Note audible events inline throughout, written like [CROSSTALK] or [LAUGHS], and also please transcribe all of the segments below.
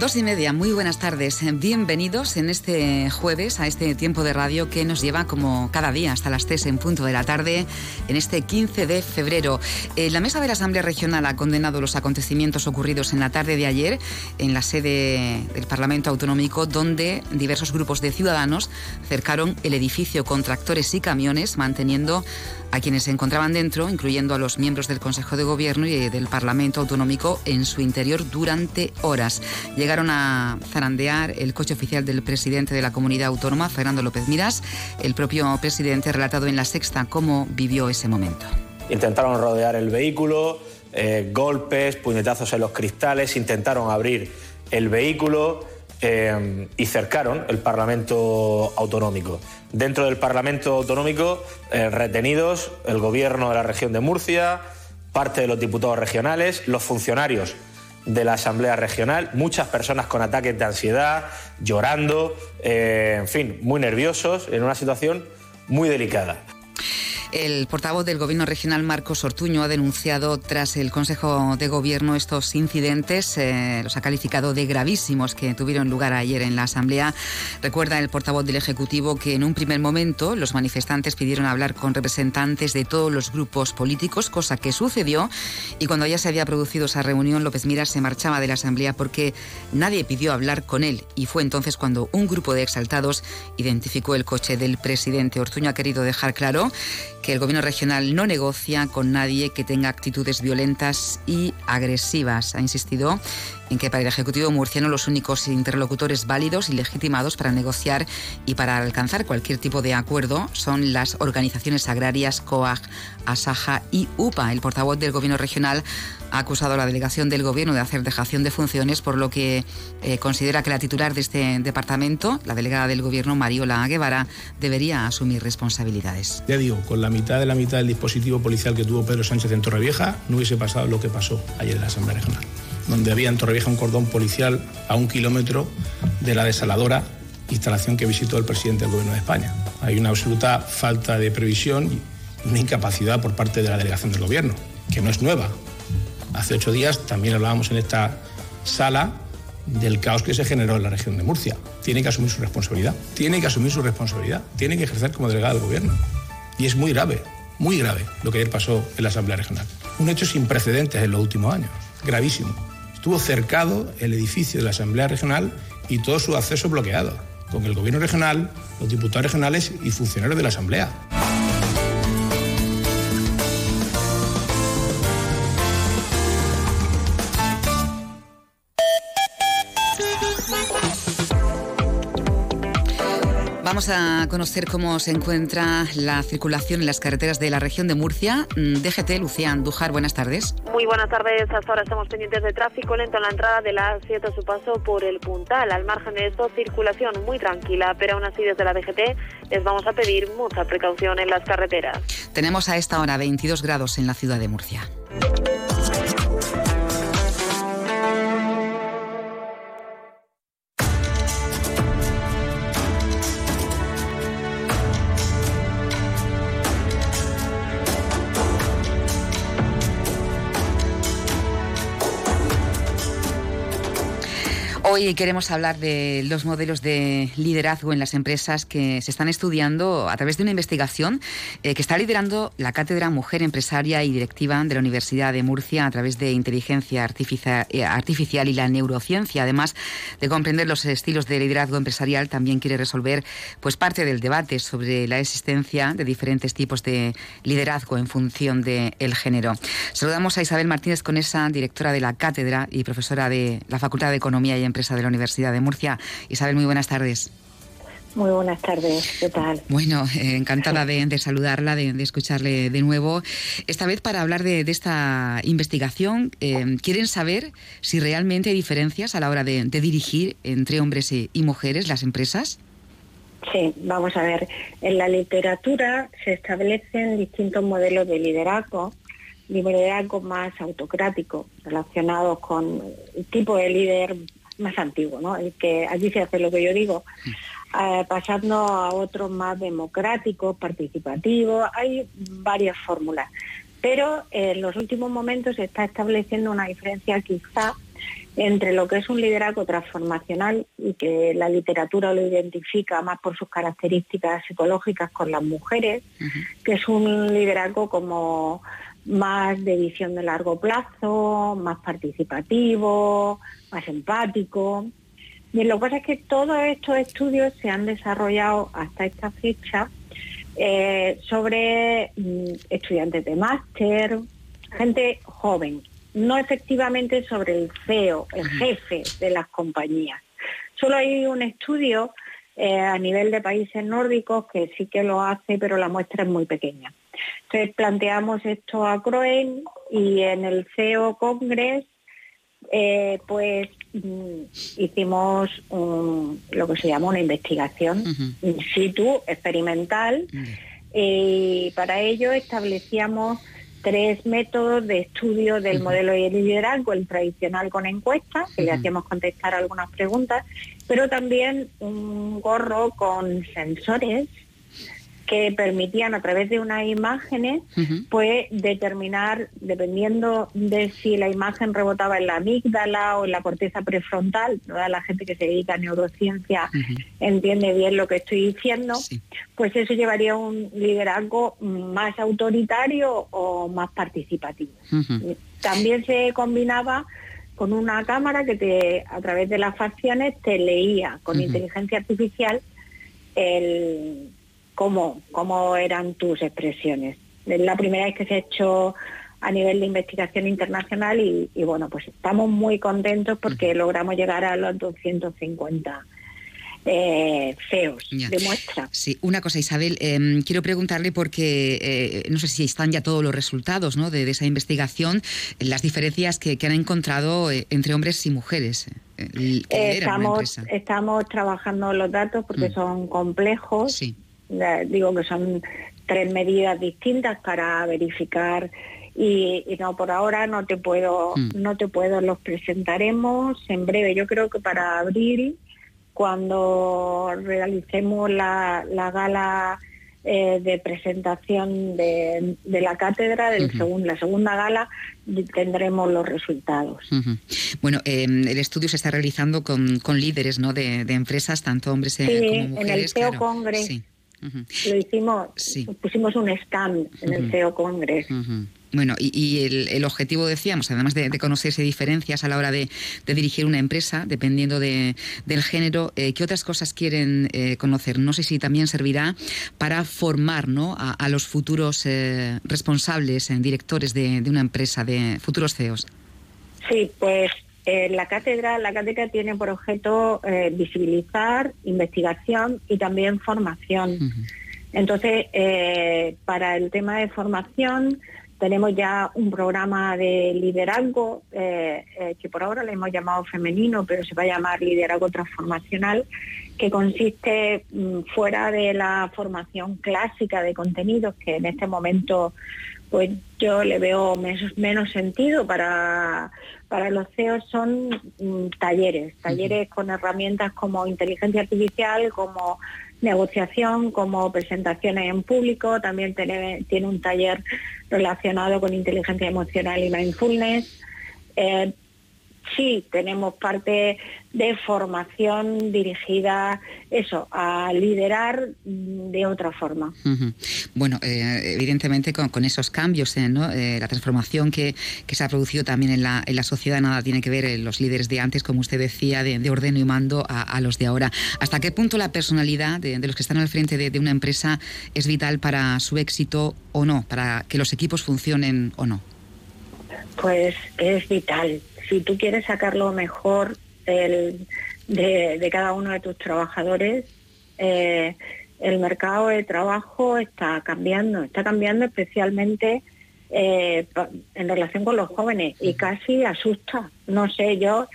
Dos y media, muy buenas tardes. Bienvenidos en este jueves a este tiempo de radio que nos lleva como cada día hasta las 3 en punto de la tarde en este 15 de febrero. Eh, la mesa de la Asamblea Regional ha condenado los acontecimientos ocurridos en la tarde de ayer en la sede del Parlamento Autonómico donde diversos grupos de ciudadanos cercaron el edificio con tractores y camiones manteniendo a quienes se encontraban dentro, incluyendo a los miembros del Consejo de Gobierno y del Parlamento Autonómico en su interior durante horas. Llegaron a zarandear el coche oficial del presidente de la comunidad autónoma, Fernando López Miras. El propio presidente ha relatado en la sexta cómo vivió ese momento. Intentaron rodear el vehículo, eh, golpes, puñetazos en los cristales, intentaron abrir el vehículo eh, y cercaron el Parlamento Autonómico. Dentro del Parlamento Autonómico, eh, retenidos el Gobierno de la región de Murcia, parte de los diputados regionales, los funcionarios de la Asamblea Regional, muchas personas con ataques de ansiedad, llorando, eh, en fin, muy nerviosos, en una situación muy delicada. El portavoz del Gobierno regional, Marcos Ortuño, ha denunciado tras el Consejo de Gobierno estos incidentes, eh, los ha calificado de gravísimos que tuvieron lugar ayer en la Asamblea. Recuerda el portavoz del Ejecutivo que en un primer momento los manifestantes pidieron hablar con representantes de todos los grupos políticos, cosa que sucedió, y cuando ya se había producido esa reunión, López Miras se marchaba de la Asamblea porque nadie pidió hablar con él, y fue entonces cuando un grupo de exaltados identificó el coche del presidente. Ortuño ha querido dejar claro que el gobierno regional no negocia con nadie que tenga actitudes violentas y agresivas. Ha insistido en que para el Ejecutivo murciano los únicos interlocutores válidos y legitimados para negociar y para alcanzar cualquier tipo de acuerdo son las organizaciones agrarias COAG, ASAJA y UPA. El portavoz del Gobierno regional ha acusado a la delegación del Gobierno de hacer dejación de funciones, por lo que eh, considera que la titular de este departamento, la delegada del Gobierno, Mariola Guevara, debería asumir responsabilidades. Ya digo, con la mitad de la mitad del dispositivo policial que tuvo Pedro Sánchez en Torrevieja, no hubiese pasado lo que pasó ayer en la Asamblea Regional donde había en Torrevieja un cordón policial a un kilómetro de la desaladora instalación que visitó el presidente del Gobierno de España. Hay una absoluta falta de previsión y una incapacidad por parte de la delegación del Gobierno, que no es nueva. Hace ocho días también hablábamos en esta sala del caos que se generó en la región de Murcia. Tiene que asumir su responsabilidad, tiene que asumir su responsabilidad, tiene que ejercer como delegado del Gobierno. Y es muy grave, muy grave lo que ayer pasó en la Asamblea Regional. Un hecho sin precedentes en los últimos años, gravísimo. Estuvo cercado el edificio de la Asamblea Regional y todo su acceso bloqueado, con el Gobierno regional, los diputados regionales y funcionarios de la Asamblea. Vamos a conocer cómo se encuentra la circulación en las carreteras de la región de Murcia. Mm, DGT, Lucía Andújar, buenas tardes. Muy buenas tardes. Hasta ahora estamos pendientes de tráfico lento en la entrada de la A7 a su paso por el Puntal. Al margen de esto, circulación muy tranquila, pero aún así desde la DGT les vamos a pedir mucha precaución en las carreteras. Tenemos a esta hora 22 grados en la ciudad de Murcia. Hoy queremos hablar de los modelos de liderazgo en las empresas que se están estudiando a través de una investigación eh, que está liderando la Cátedra Mujer Empresaria y Directiva de la Universidad de Murcia a través de inteligencia eh, artificial y la neurociencia. Además de comprender los estilos de liderazgo empresarial, también quiere resolver pues, parte del debate sobre la existencia de diferentes tipos de liderazgo en función del género. Saludamos a Isabel Martínez Conesa, directora de la Cátedra y profesora de la Facultad de Economía y Empresa de la Universidad de Murcia. Isabel, muy buenas tardes. Muy buenas tardes, ¿qué tal? Bueno, eh, encantada de, saludarla, de, escucharle de nuevo. Esta vez para hablar de, esta investigación, eh, ¿quieren saber si realmente hay diferencias a la hora de, dirigir entre hombres y, y mujeres las empresas? Sí, vamos a ver. En la literatura se establecen distintos modelos de liderazgo liderazgos más autocráticos relacionados con el tipo de líder más antiguo, ¿no? El que allí se hace lo que yo digo, eh, pasando a otros más democráticos, participativos. Hay varias fórmulas, pero en los últimos momentos se está estableciendo una diferencia quizá entre lo que es un liderazgo transformacional y que la literatura lo identifica más por sus características psicológicas con las mujeres, que es un liderazgo como más de visión de largo plazo, más participativo, más empático. Y lo que pasa es que todos estos estudios se han desarrollado hasta esta fecha eh, sobre mm, estudiantes de máster, gente joven, no efectivamente sobre el CEO, el jefe de las compañías. Solo hay un estudio eh, a nivel de países nórdicos que sí que lo hace, pero la muestra es muy pequeña. Entonces planteamos esto a Croen y en el CEO Congress eh, pues mm, hicimos lo que se llama una investigación in situ, experimental, y para ello establecíamos tres métodos de estudio del modelo y el liderazgo, el tradicional con encuestas, que le hacíamos contestar algunas preguntas, pero también un gorro con sensores que permitían a través de unas imágenes pues determinar dependiendo de si la imagen rebotaba en la amígdala o en la corteza prefrontal toda la gente que se dedica a neurociencia entiende bien lo que estoy diciendo pues eso llevaría a un liderazgo más autoritario o más participativo. También se combinaba con una cámara que te a través de las facciones te leía con inteligencia artificial el cómo, cómo eran tus expresiones. Es la primera vez que se ha hecho a nivel de investigación internacional y, bueno, pues estamos muy contentos porque logramos llegar a los 250 eh, feos de muestra. Sí, una cosa, Isabel, em, quiero preguntarle porque eh, no sé si están ya todos los resultados ¿no? de, esa investigación, las diferencias que, han encontrado eh, entre hombres y mujeres. estamos, estamos trabajando los datos porque mm. son complejos. Sí digo que son tres medidas distintas para verificar y, no por ahora no te puedo mm. no te puedo los presentaremos en breve yo creo que para abril cuando realicemos la, gala eh, de presentación de, la cátedra, del la segunda gala, tendremos los resultados. Bueno, em, el estudio se está realizando con, líderes ¿no? de, empresas, tanto hombres eh, como mujeres. en el CEO Lo hicimos, pusimos un stand en el CEO Congress. Bueno, y, el, objetivo, decíamos, además de, conocerse diferencias a la hora de, dirigir una empresa, dependiendo del género, eh, ¿qué otras cosas quieren eh, conocer? No sé si también servirá para formar ¿no? a, los futuros eh, responsables, directores de, de, una empresa, de futuros CEOs. Sí, pues eh, la cátedra, la cátedra tiene por objeto eh, visibilizar, investigación y también formación. Entonces, eh, para el tema de formación tenemos ya un programa de liderazgo que por ahora le hemos llamado femenino, pero se va a llamar liderazgo transformacional, que consiste mm, fuera de la formación clásica de contenidos que en este momento pues yo le veo menos, sentido para, para los CEOs son mm, talleres, talleres con herramientas como inteligencia artificial, como negociación, como presentaciones en público, también tiene, tiene un taller relacionado con inteligencia emocional y mindfulness. Eh, sí tenemos parte de formación dirigida eso a liderar de otra forma. Bueno eh, evidentemente con, esos cambios eh, eh, la transformación que, se ha producido también en la, en la sociedad nada tiene que ver los líderes de antes como usted decía de, ordeno y mando a, los de ahora. Hasta qué punto la personalidad de, los que están al frente de, de una empresa es vital para su éxito o no para que los equipos funcionen o no pues es vital si tú quieres sacar lo mejor de, cada uno de tus trabajadores, eh, el mercado de trabajo está cambiando, está cambiando especialmente eh, en relación con los jóvenes y casi asusta. No sé, yo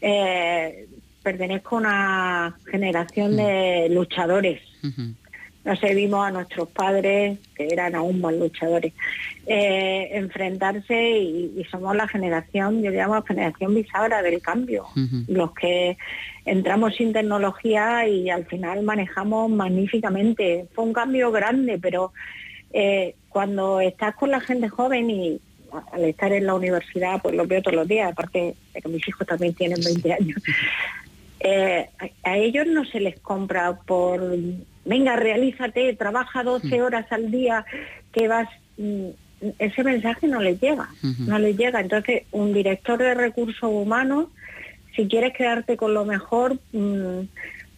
eh, pertenezco a una generación de luchadores. No sé, vimos a nuestros padres, que eran aún más luchadores, eh, enfrentarse y, somos la generación, yo llamo generación bisagra del cambio, los que entramos sin tecnología y al final manejamos magníficamente. Fue un cambio grande, pero eh, cuando estás con la gente joven y al estar en la universidad, pues lo veo todos los días, aparte de que mis hijos también tienen 20 años. [LAUGHS] Eh, a ellos no se les compra por venga, realízate, trabaja 12 mm. horas al día, que vas... Mm, ese mensaje no les llega, no les llega. Entonces, un director de recursos humanos, si quieres quedarte con lo mejor, mm,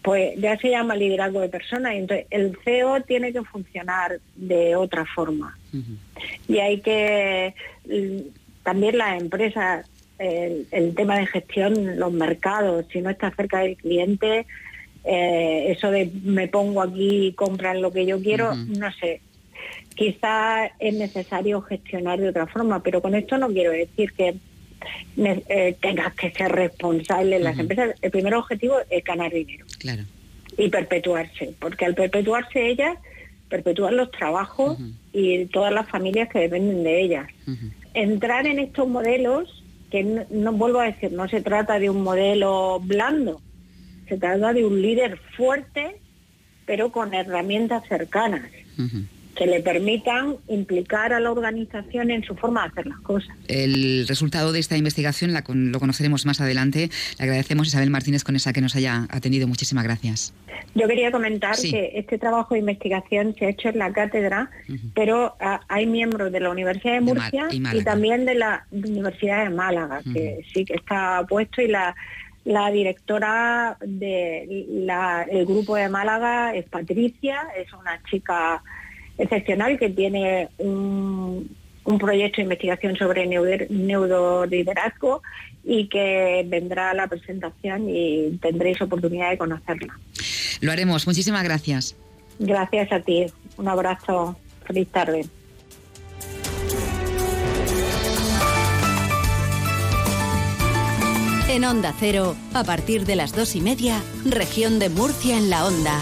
pues ya se llama liderazgo de personas. Entonces, el CEO tiene que funcionar de otra forma. Y hay que, también las empresas, el, el, tema de gestión, los mercados, si no estás cerca del cliente, eh, eso de me pongo aquí y compran lo que yo quiero, no sé. Quizá es necesario gestionar de otra forma, pero con esto no quiero decir que eh, tengas que ser responsable en las empresas. El primer objetivo es ganar dinero y perpetuarse, porque al perpetuarse ellas, perpetúan los trabajos y todas las familias que dependen de ellas. Entrar en estos modelos, que no vuelvo a decir, no se trata de un modelo blando, se trata de un líder fuerte, pero con herramientas cercanas que le permitan implicar a la organización en su forma de hacer las cosas. El resultado de esta investigación lo conoceremos más adelante. Le agradecemos a Isabel Martínez con esa que nos haya atendido. Muchísimas gracias. Yo quería comentar que este trabajo de investigación se ha hecho en la cátedra, pero ah, hay miembros de la Universidad de Murcia y, también de la Universidad de Málaga, que sí que está puesto y la la directora del grupo de Málaga es Patricia, es una chica excepcional que tiene un, proyecto de investigación sobre neuroliderazgo y que vendrá a la presentación y tendréis oportunidad de conocerla. Lo haremos. Muchísimas gracias. Gracias a ti. Un abrazo. Feliz tarde. En Onda Cero, a partir de las dos y media, región de Murcia en la Onda.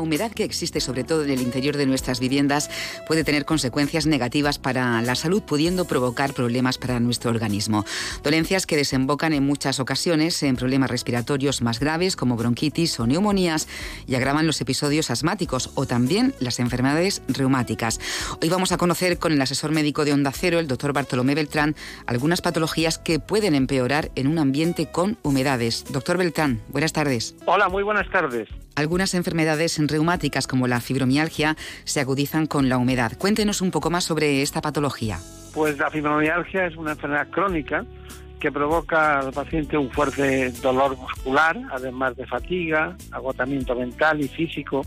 Humedad que existe sobre todo en el interior de nuestras viviendas puede tener consecuencias negativas para la salud, pudiendo provocar problemas para nuestro organismo. Dolencias que desembocan en muchas ocasiones en problemas respiratorios más graves como bronquitis o neumonías y agravan los episodios asmáticos o también las enfermedades reumáticas. Hoy vamos a conocer con el asesor médico de Onda Cero, el doctor Bartolomé Beltrán, algunas patologías que pueden empeorar en un ambiente con humedades. Doctor Beltrán, buenas tardes. Hola, muy buenas tardes. Algunas enfermedades reumáticas como la fibromialgia se agudizan con la humedad. Cuéntenos un poco más sobre esta patología. Pues la fibromialgia es una enfermedad crónica que provoca al paciente un fuerte dolor muscular, además de fatiga, agotamiento mental y físico,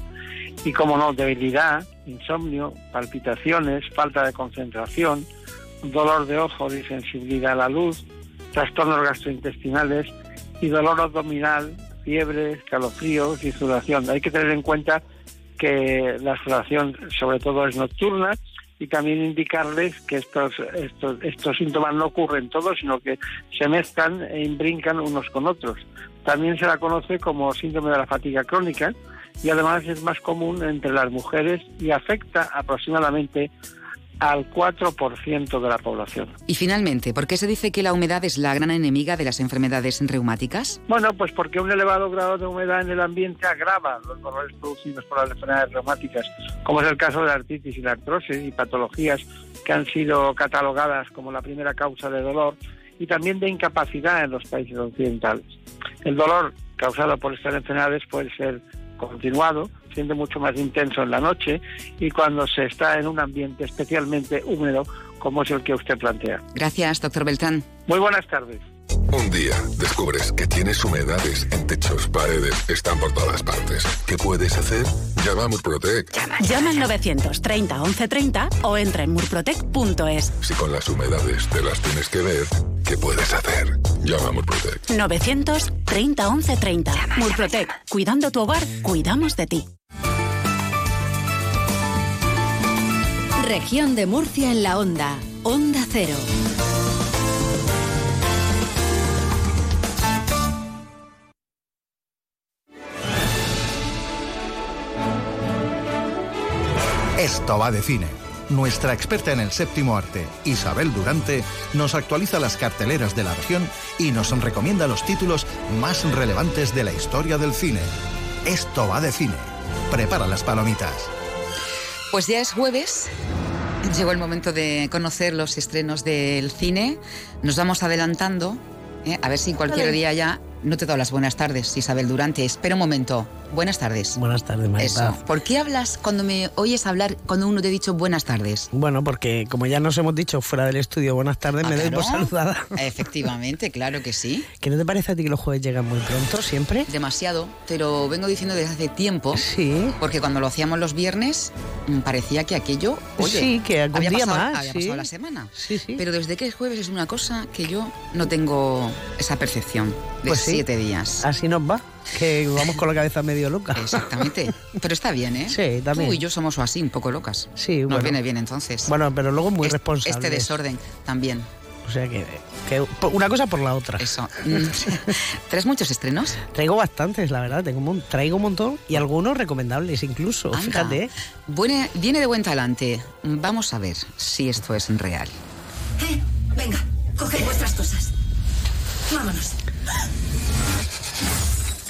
y como no, debilidad, insomnio, palpitaciones, falta de concentración, dolor de ojos y sensibilidad a la luz, trastornos gastrointestinales y dolor abdominal fiebre, escalofríos y sudoración. Hay que tener en cuenta que la sudoración sobre todo es nocturna y también indicarles que estos, estos, estos síntomas no ocurren todos, sino que se mezclan e imbrincan unos con otros. También se la conoce como síndrome de la fatiga crónica y además es más común entre las mujeres y afecta aproximadamente al 4% de la población. Y finalmente, ¿por qué se dice que la humedad es la gran enemiga de las enfermedades reumáticas? Bueno, pues porque un elevado grado de humedad en el ambiente agrava los dolores producidos por las enfermedades reumáticas, como es el caso de la artritis y la artrosis y patologías que han sido catalogadas como la primera causa de dolor y también de incapacidad en los países occidentales. El dolor causado por estas enfermedades puede ser continuado, siendo mucho más intenso en la noche y cuando se está en un ambiente especialmente húmedo como es el que usted plantea. Gracias, doctor Beltrán. Muy buenas tardes. Un día descubres que tienes humedades en techos, paredes, están por todas partes. ¿Qué puedes hacer? Llama a Murprotec. Llama, Llama al 930 1130 o entra en murprotec.es. Si con las humedades te las tienes que ver, ¿qué puedes hacer? Llama a Murprotec. 930 1130. Murprotec. Cuidando tu hogar, cuidamos de ti. Región de Murcia en la onda. Onda cero. Esto va de cine nuestra experta en el séptimo arte, Isabel Durante, nos actualiza las carteleras de la región y nos recomienda los títulos más relevantes de la historia del cine. Esto va de cine. Prepara las palomitas. Pues ya es jueves. Llegó el momento de conocer los estrenos del cine. Nos vamos adelantando. ¿eh? A ver si cualquier día ya no te doy las buenas tardes, Isabel Durante. Espera un momento. Buenas tardes. Buenas tardes, María Eso. ¿Por qué hablas cuando me oyes hablar cuando uno te ha dicho buenas tardes? Bueno, porque como ya nos hemos dicho fuera del estudio buenas tardes, Ah, me doy claro. por saludada. Efectivamente, claro que sí. ¿Qué no te parece a ti que los jueves llegan muy pronto siempre? Demasiado. Te lo vengo diciendo desde hace tiempo. Sí. Porque cuando lo hacíamos los viernes, mm, parecía que aquello. Oye, Sí, que algún había día pasado, más, Había sí. pasado la semana. Sí, sí. Pero desde que es jueves es una cosa que yo no tengo esa percepción de Pues siete días. Así nos va, que vamos con la cabeza medio loca. Exactamente. Pero está bien, ¿eh? Sí, también. Tú y yo somos así, un poco locas. Sí, Nos bueno. viene bien entonces. Bueno, pero luego muy Es- responsable. Este desorden también. O sea que, que una cosa por la otra. Eso. [LAUGHS] ¿Traes muchos estrenos? Traigo bastantes, la verdad. Tengo un traigo un montón y algunos recomendables incluso. Anda. Fíjate. ¿eh? Buene- viene de buen talante. Vamos a ver si esto es real. Eh, venga, coged vuestras cosas. Vámonos.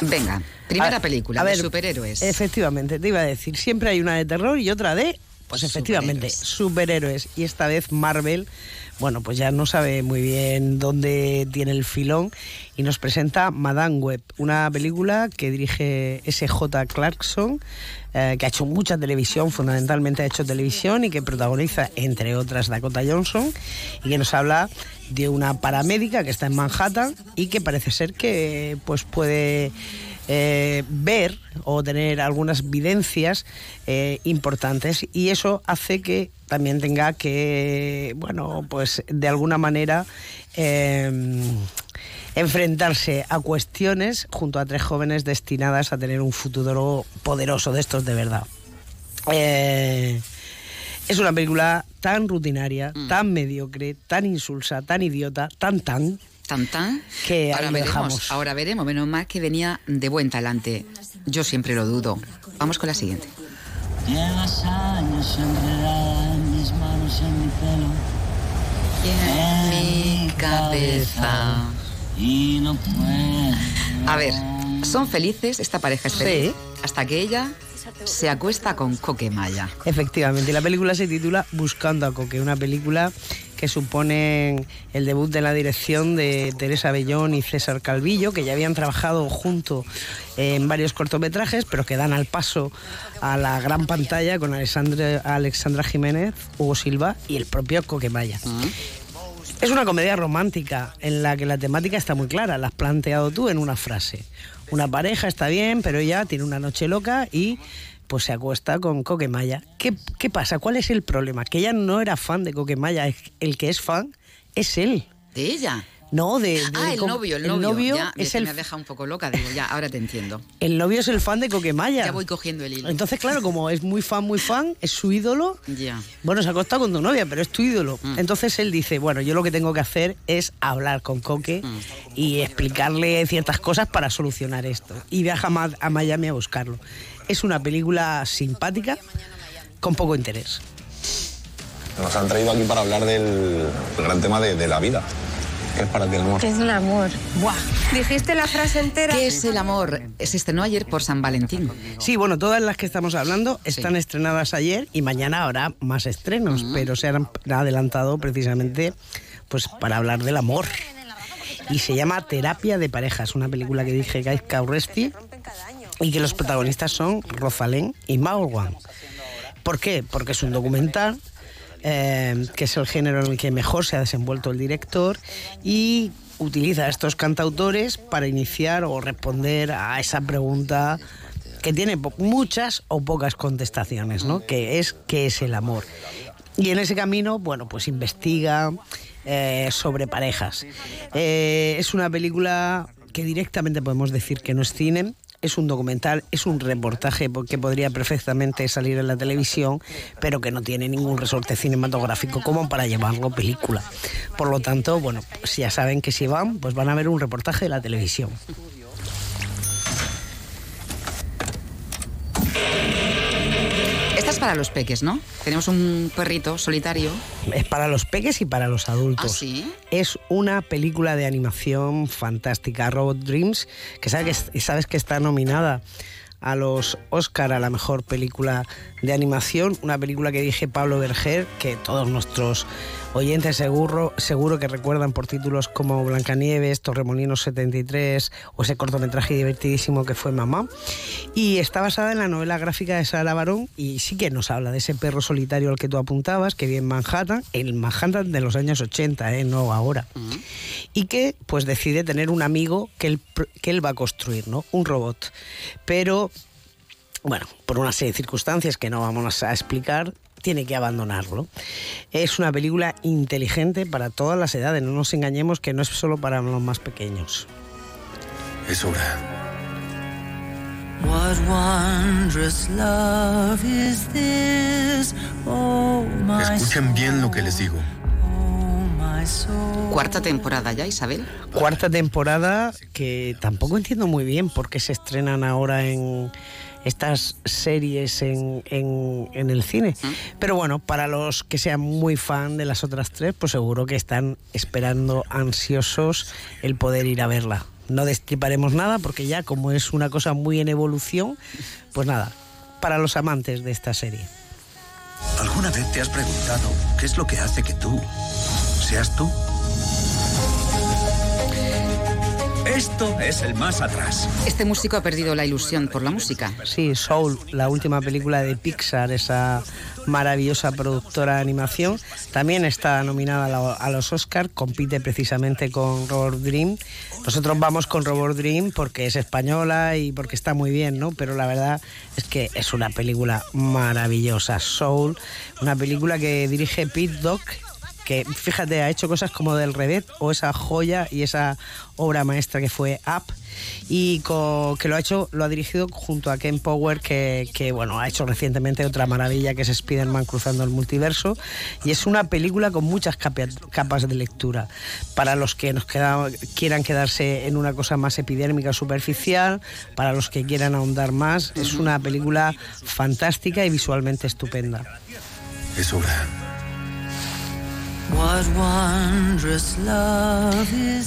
Venga, primera A- película a de ver, superhéroes. Efectivamente, te iba a decir, siempre hay una de terror y otra de, pues efectivamente, superhéroes. Y esta vez Marvel, bueno, pues ya no sabe muy bien dónde tiene el filón y nos presenta Madame Web, una película que dirige S.J. Clarkson, eh, que ha hecho mucha televisión, fundamentalmente ha hecho televisión y que protagoniza, entre otras, Dakota Johnson, y que nos habla de una paramédica que está en Manhattan y que parece ser que pues puede eh, ver o tener algunas videncias eh, importantes y eso hace que también tenga que, bueno, pues de alguna manera eh, enfrentarse a cuestiones junto a tres jóvenes destinadas a tener un futuro poderoso de estos de verdad. Eh, es una película tan rutinaria, Mm. tan mediocre, tan insulsa, tan idiota, tan tan. Tan tan. Que ahora veremos, dejamos. ahora veremos. Menos mal que venía de buen talante. Yo siempre lo dudo. Vamos con la siguiente. Llevas años enredada en mis manos, en mi pelo. En mi cabeza. Y no puedo. A ver, son felices, esta pareja es feliz, Sí. hasta que ella se acuesta con Coquemaya. Efectivamente, la película se titula Buscando a Coque, una película que supone el debut de la dirección de Teresa Bellón y César Calvillo, que ya habían trabajado junto en varios cortometrajes, pero que dan al paso a la gran pantalla con Alexandra, Alexandra Jiménez, Hugo Silva y el propio Coquemaya. Es una comedia romántica en la que la temática está muy clara, la has planteado tú en una frase. Una pareja está bien, pero ella tiene una noche loca y pues se acuesta con Coquemaya. ¿Qué, ¿Qué pasa? ¿Cuál es el problema? Que ella no era fan de Coquemaya, el que es fan es él. ¿De ella? No, de, de- Ah, el novio, el novio. ya, es el, me ha dejado un poco loca, digo, ya, ahora te entiendo. el novio es el fan de Coquemaya. Ya voy cogiendo el hilo. Entonces, claro, como es muy fan, muy fan, es su ídolo, Ya. Bueno, se ha acostado con tu novia, pero es tu ídolo. Mm. Entonces él dice, bueno, yo lo que tengo que hacer es hablar con Coque Mm. y explicarle ciertas cosas para solucionar esto. Y viaja a Miami a buscarlo. Es una película simpática, con poco interés. Nos han traído aquí para hablar del gran tema de, de la vida. ¿Qué es para ti el amor? es el amor? Buah. Dijiste la frase entera. ¿Qué es el amor? Se estrenó ayer por San Valentín. Sí, bueno, todas las que estamos hablando están estrenadas ayer y mañana habrá más estrenos, pero se han adelantado precisamente pues para hablar del amor. Y se llama Terapia de Parejas, una película que dirige Guy Cauresti y que los protagonistas son Rosalén y Maurwan. ¿Por qué? Porque es un documental eh, que es el género en el que mejor se ha desenvuelto el director y utiliza a estos cantautores para iniciar o responder a esa pregunta que tiene muchas o pocas contestaciones, ¿no? Que es qué es el amor. Y en ese camino, bueno, pues investiga eh, sobre parejas. Eh, es una película que directamente podemos decir que no es cine, es un documental, es un reportaje po- que podría perfectamente salir en la televisión, pero que no tiene ningún resorte cinematográfico como para llamarlo película. Por lo tanto, bueno, pues ya saben que si van, pues van a ver un reportaje de la televisión. Para los peques, ¿no? Tenemos un perrito solitario. Es para los peques y para los adultos. ¿Ah, sí? Es una película de animación fantástica, Robot Dreams, que sabes que, sabes que está nominada a los Oscar a la mejor película de animación, una película que dije Pablo Berger, que todos nuestros oyentes seguro, seguro que recuerdan por títulos como Blancanieves, Torremolinos 73 o ese cortometraje divertidísimo que fue Mamá. Y está basada en la novela gráfica de Sara Barón y sí que nos habla de ese perro solitario al que tú apuntabas, que vive en Manhattan, el Manhattan de los años 80, ¿eh? no ahora. Y que pues decide tener un amigo que él, que él va a construir, ¿no? Un robot. Pero bueno, por una serie de circunstancias que no vamos a explicar, tiene que abandonarlo. Es una película inteligente para todas las edades, no nos engañemos que no es solo para los más pequeños. Es hora. What wondrous love is this? Oh, my Escuchen bien lo que les digo. my soul. Cuarta temporada ya, Isabel. Cuarta temporada que tampoco entiendo muy bien por qué se estrenan ahora en estas series en, en- en el cine. Pero bueno, para los que sean muy fan de las otras tres, pues seguro que están esperando ansiosos el poder ir a verla. No destriparemos nada porque ya como es una cosa muy en evolución, pues nada, para los amantes de esta serie. ¿Alguna vez te has preguntado qué es lo que hace que tú seas tú? Esto es el más atrás. Este músico ha perdido la ilusión por la música. Sí, Soul, la última película de Pixar, esa maravillosa productora de animación, también está nominada a, los Oscar, compite precisamente con Robot Dream. Nosotros vamos con Robot Dream porque es española y porque está muy bien, ¿no? Pero la verdad es que es una película maravillosa, Soul, una película que dirige Pete Doc que fíjate, ha hecho cosas como del Redet o esa joya y esa obra maestra que fue Up y que lo ha hecho, lo ha dirigido junto a Ken Power que, que, bueno, ha hecho recientemente otra maravilla que es Spider-Man cruzando el multiverso y es una película con muchas capa- capas de lectura para los que nos queda- quieran quedarse en una cosa más epidérmica superficial, para los que quieran ahondar más, es una película fantástica y visualmente estupenda. Es hora.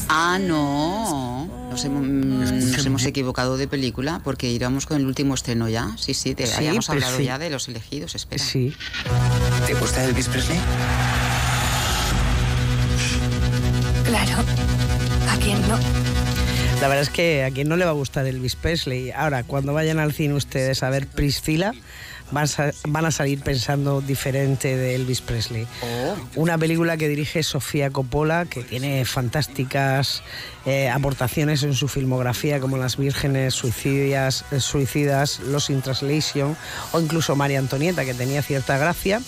Ah, no. Nos hemos, mm, nos hemos equivocado de película porque íbamos con el último estreno ya. Sí, sí, te Sí, habíamos hablado sí. ya de los elegidos. Espera. Sí. ¿Te gusta Elvis Presley? Claro. ¿A quién no? La verdad es que a quien no le va a gustar Elvis Presley. Ahora, cuando vayan al cine ustedes a ver Priscila, van a, van a salir pensando diferente de Elvis Presley. Una película que dirige Sofía Coppola, que tiene fantásticas eh, aportaciones en su filmografía, como Las Vírgenes Suicidas, eh, Suicidas, Los in Translation, o incluso María Antonieta, que tenía cierta gracia,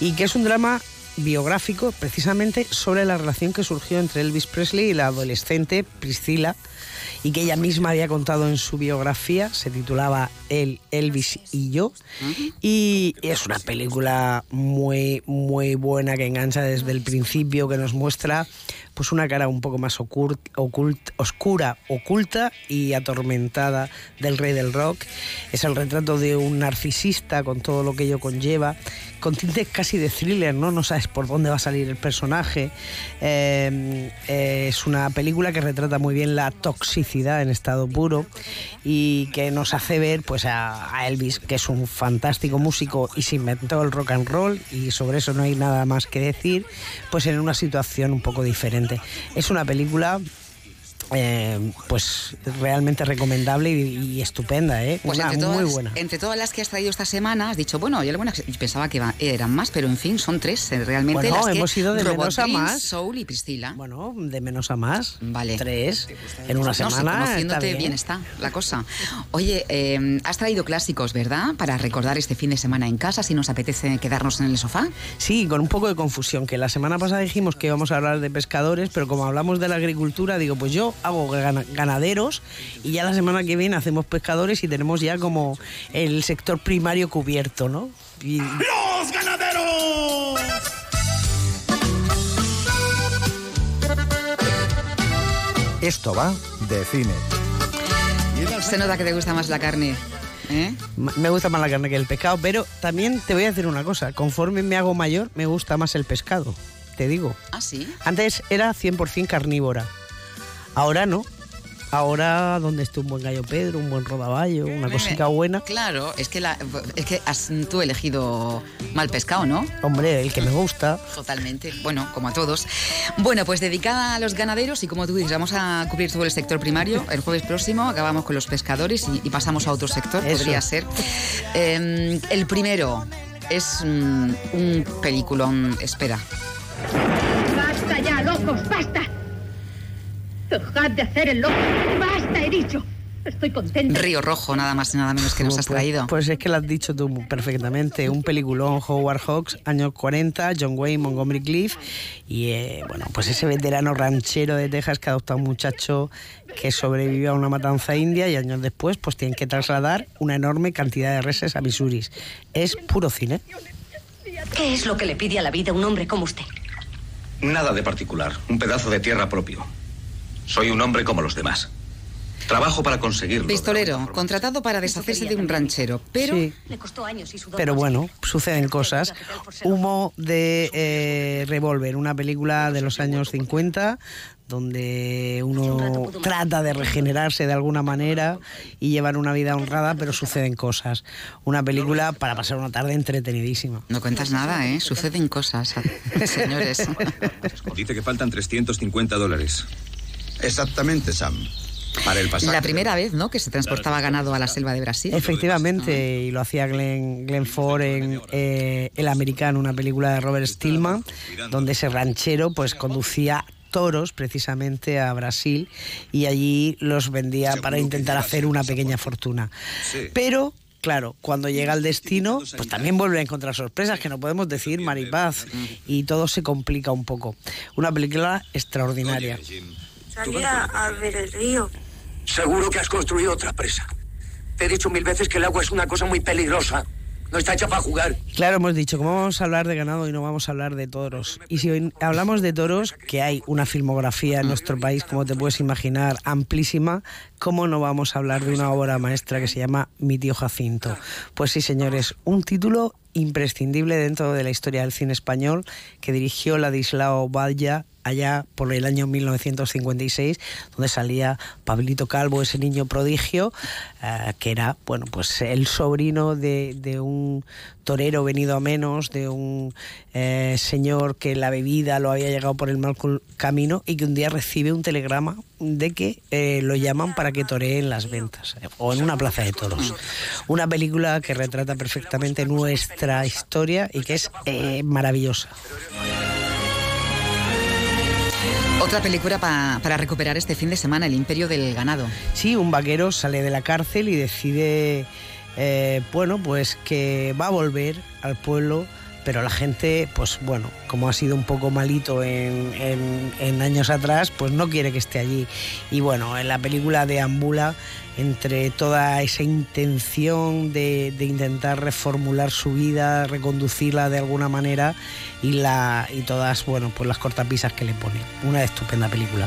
y que es un drama biográfico precisamente sobre la relación que surgió entre Elvis Presley y la adolescente Priscila y que ella misma había contado en su biografía, se titulaba El Elvis y yo. Y es una película muy muy buena que engancha desde el principio que nos muestra pues una cara un poco más ocult, oscura, oculta y atormentada del rey del rock. Es el retrato de un narcisista con todo lo que ello conlleva, con tintes casi de thriller, ¿no? No sabes por dónde va a salir el personaje. Eh, eh, es una película que retrata muy bien la toxicidad en estado puro y que nos hace ver pues a, a Elvis, que es un fantástico músico y se inventó el rock and roll y sobre eso no hay nada más que decir, pues en una situación un poco diferente. Es una película eh, pues realmente recomendable y, y estupenda, ¿eh? Pues Una entre todas, muy buena. entre todas las que has traído esta semana, has dicho, bueno, yo, pensaba que eran más, pero en fin, son tres eh, realmente Bueno, las que hemos ido de Robot menos a más. Soul y Priscila. Bueno, de menos a más. Vale. Tres en una No, sí, semana. conociéndote está bien. está la cosa. Oye, eh, has traído clásicos, ¿verdad? Para recordar este fin de semana en casa, si nos apetece quedarnos en el sofá. Sí, con un poco de confusión, que la semana pasada dijimos que íbamos a hablar de pescadores, pero como hablamos de la agricultura, digo, pues yo hago gana- ganaderos y ya la semana que viene hacemos pescadores y tenemos ya como el sector primario cubierto, ¿no? Y- ¡Los ganaderos! Esto va de cine. Se nota que te gusta más la carne. ¿Eh? Me gusta más la carne que el pescado, pero también te voy a decir una cosa. Conforme me hago mayor, me gusta más el pescado. Te digo. Ah, sí. Antes era 100% carnívora. Ahora no. Ahora, donde esté un buen gallo Pedro, un buen rodaballo, una cosita buena. Claro, es que, la, es que has tú elegido mal pescado, ¿no? Hombre, el que me gusta. Totalmente. Bueno, como a todos. Bueno, pues dedicada a los ganaderos y como tú dices, vamos a cubrir todo el sector primario. El jueves próximo acabamos con los pescadores y, y pasamos a otro sector, Eso. podría ser. Eh, el primero es mm, un peliculón. Espera. ¡Basta ya, locos! ¡Basta! ¡Dejad de hacer el loco! ¡Basta, he dicho! Estoy contenta. Río Rojo, nada más y nada menos que nos has Pues- traído. Pues es que lo has dicho tú perfectamente. Un peliculón, Howard Hawks, años 40, John Wayne, Montgomery Cliff. Y eh, bueno, pues ese veterano ranchero de Texas que adopta a un muchacho que sobrevivió a una matanza india y años después pues tienen que trasladar una enorme cantidad de reses a Missouri. Es puro cine. ¿Qué es lo que le pide a la vida un hombre como usted? Nada de particular, un pedazo de tierra propio. Soy un hombre como los demás. Trabajo para conseguirlo. Pistolero, contratado para deshacerse de un ranchero, pero Sí. Pero bueno, suceden cosas. Humo de eh, Revolver, una película de los años 50 donde uno trata de regenerarse de alguna manera y llevar una vida honrada, pero suceden cosas. Una película para pasar una tarde entretenidísima. no cuentas nada, ¿eh? Suceden cosas, [LAUGHS] señores. Dice que faltan 350 dólares. Exactamente, Sam. Para el pasaje. La primera vez, ¿no? Que se transportaba ganado a la selva de Brasil. Efectivamente, y lo hacía Glenn, Glenn Ford en eh, El Americano, una película de Robert Stillman, donde ese ranchero pues conducía toros precisamente a Brasil y allí los vendía para intentar hacer una pequeña fortuna. Pero Claro, cuando llega al destino, pues también vuelve a encontrar sorpresas que no podemos decir maripaz y todo se complica un poco. Una película extraordinaria. Salía a ver el río. Seguro que has construido otra presa. Te he dicho mil veces que el agua es una cosa muy peligrosa. No está hecha para jugar. Claro, hemos dicho, como vamos a hablar de ganado y no vamos a hablar de toros. Y si hoy hablamos de toros, que hay una filmografía en nuestro país, como te puedes imaginar, amplísima, ¿cómo no vamos a hablar de una obra maestra que se llama Mi tío Jacinto? Pues sí, señores, un título imprescindible dentro de la historia del cine español que dirigió Ladislao Valla allá por el año 1956, donde salía Pablito Calvo, ese niño prodigio, eh, que era, bueno, pues el sobrino de un torero venido a menos, de un eh, señor que la bebida lo había llegado por el mal camino y que un día recibe un telegrama de que eh, lo llaman para que toree en las ventas eh, o en una plaza de toros. Una película que retrata perfectamente nuestra historia y que es eh, maravillosa. Otra película pa- para recuperar este fin de semana, El Imperio del Ganado. Sí, un vaquero sale de la cárcel y decide, eh, bueno, pues que va a volver al pueblo, pero la gente, pues bueno, como ha sido un poco malito en, años atrás, pues no quiere que esté allí. Y bueno, en la película deambula entre toda esa intención de, de intentar reformular su vida, reconducirla de alguna manera y, la, y todas, bueno, pues las cortapisas que le pone. Una estupenda película.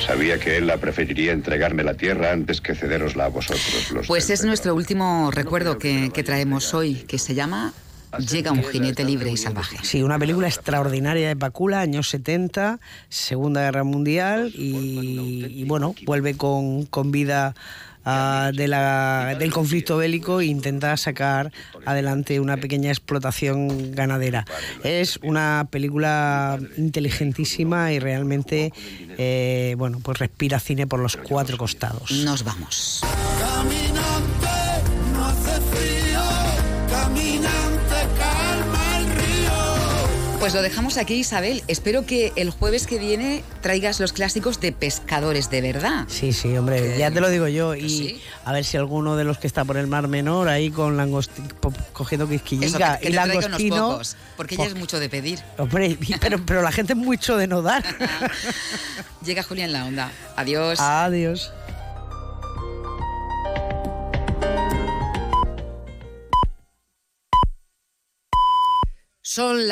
Sabía que él la preferiría entregarme la tierra antes que cederosla a vosotros. Los Pues es nuestro último recuerdo que, que traemos hoy, que se llama Llega un jinete libre y salvaje. Sí, una película extraordinaria de Pacula, años 70, Segunda Guerra Mundial, y, y bueno, vuelve con, con vida ah, de la- del conflicto bélico e intenta sacar adelante una pequeña explotación ganadera. Es una película inteligentísima y realmente, eh, bueno, pues respira cine por los cuatro costados. Nos vamos. Pues lo dejamos aquí, Isabel. Espero que el jueves que viene traigas los clásicos de pescadores de verdad. Sí, sí, hombre, ya te lo digo yo. Y a ver si alguno de los que está por el Mar Menor ahí con langosti cogiendo quisquillica y langostino. pocos, porque ya es mucho de pedir. Hombre, [LAUGHS] pero, pero la gente es mucho de no dar. [LAUGHS] Llega Julián la onda. Adiós. Adiós. Son